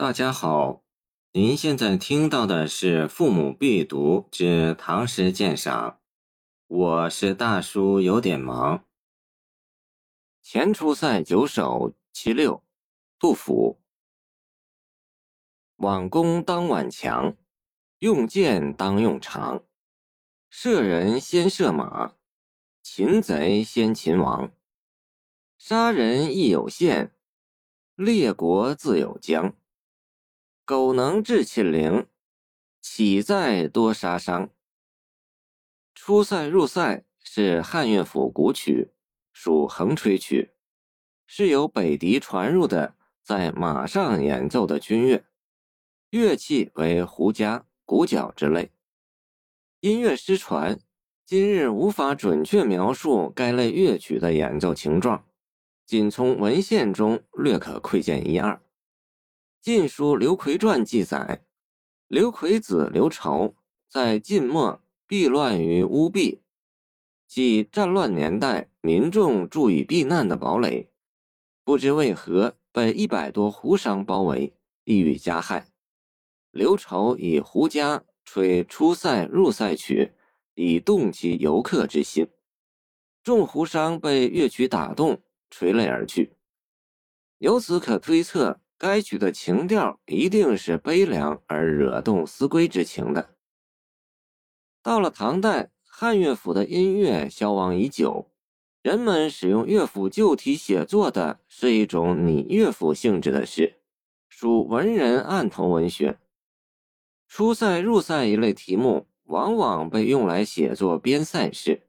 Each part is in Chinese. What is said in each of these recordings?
大家好，您现在听到的是《父母必读之唐诗鉴赏》，我是大叔，有点忙。前出塞九首其六，杜甫。挽弓当挽强，用箭当用长。射人先射马，擒贼先擒王。杀人亦有限，列国自有疆。苟能制寝陵，岂在多杀伤？出塞入塞是汉乐府古曲，属横吹曲，是由北狄传入的，在马上演奏的军乐，乐器为胡笳、鼓角之类。音乐失传，今日无法准确描述该类乐曲的演奏情状，仅从文献中略可窥见一二。《晋书·刘奎传》记载，刘奎子刘朝在晋末避乱于乌壁，即战乱年代民众注意避难的堡垒，不知为何被一百多胡商包围，意欲加害。刘朝以胡笳吹出塞入塞曲，以动其游客之心。众胡商被乐曲打动，垂泪而去。由此可推测。该曲的情调一定是悲凉而惹动思归之情的。到了唐代，汉乐府的音乐消亡已久，人们使用乐府旧题写作的是一种拟乐府性质的诗，属文人案头文学。出塞入塞一类题目，往往被用来写作边塞诗，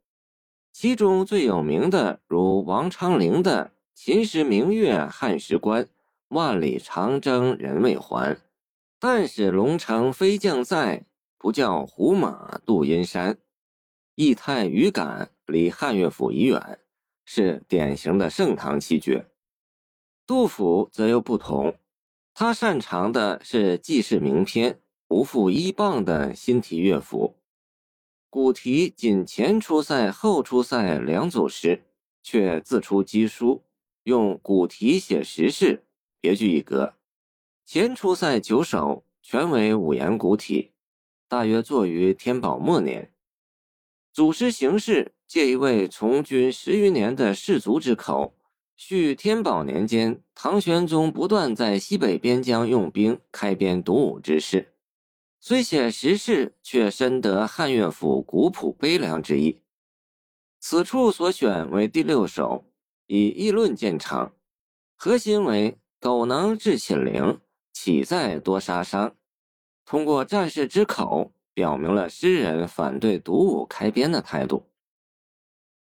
其中最有名的如王昌龄的《秦时明月汉时关》。万里长征人未还，但使龙城飞将在，不教胡马度阴山。意态语感离汉乐府已远，是典型的盛唐气绝。杜甫则又不同，他擅长的是记事名篇、不负一棒的新题乐府。古题仅前出塞、后出塞两组诗，却自出机书，用古题写时事。别具一格。前出塞九首全为五言古体，大约作于天宝末年。祖师形式借一位从军十余年的士卒之口，叙天宝年间唐玄宗不断在西北边疆用兵开边独武之事。虽写时事，却深得汉乐府古朴悲凉之意。此处所选为第六首，以议论见长，核心为。苟能制寝陵，岂在多杀伤？通过战士之口，表明了诗人反对独武开边的态度。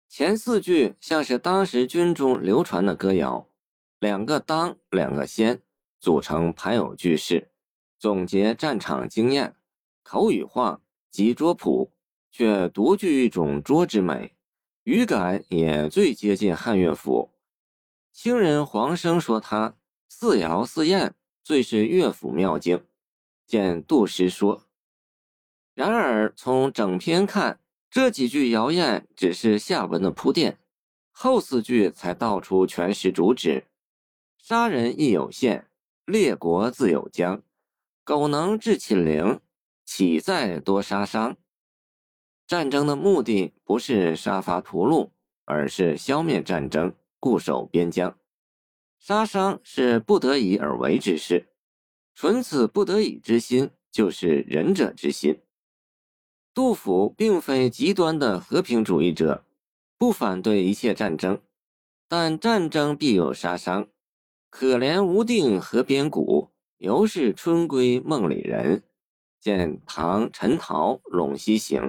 前四句像是当时军中流传的歌谣，两个当，两个先，组成排偶句式，总结战场经验，口语化及拙朴，却独具一种拙之美，语感也最接近汉乐府。清人黄生说他。似谣似艳，最是乐府妙境。见杜诗说。然而从整篇看，这几句谣言只是下文的铺垫，后四句才道出全诗主旨：杀人亦有限，列国自有疆。苟能制寝陵，岂在多杀伤？战争的目的不是杀伐屠戮，而是消灭战争，固守边疆。杀伤是不得已而为之事，纯此不得已之心，就是仁者之心。杜甫并非极端的和平主义者，不反对一切战争，但战争必有杀伤。可怜无定河边骨，犹是春归梦里人。见唐陈陶《陇西行》。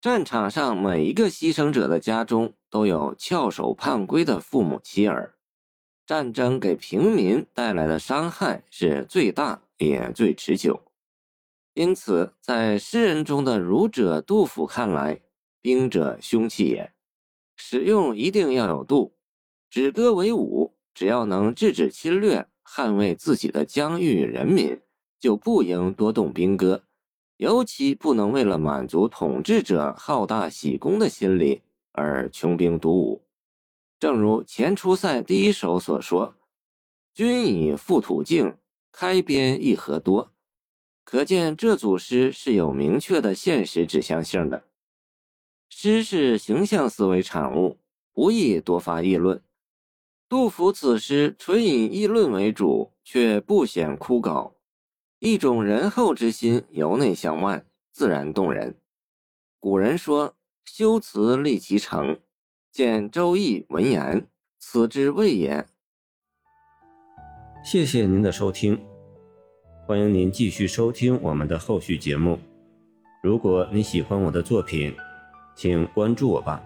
战场上每一个牺牲者的家中，都有翘首盼归的父母妻儿。战争给平民带来的伤害是最大也最持久，因此，在诗人中的儒者杜甫看来，兵者凶器也，使用一定要有度。止戈为武，只要能制止侵略，捍卫自己的疆域人民，就不应多动兵戈，尤其不能为了满足统治者好大喜功的心理而穷兵黩武。正如前出塞第一首所说：“君以复土境，开边一河多，可见这组诗是有明确的现实指向性的。诗是形象思维产物，不宜多发议论。杜甫此诗纯以议论为主，却不显枯槁，一种仁厚之心由内向外，自然动人。古人说：“修辞立其成，见《周易》文言，此之谓也。”谢谢您的收听，欢迎您继续收听我们的后续节目。如果你喜欢我的作品，请关注我吧。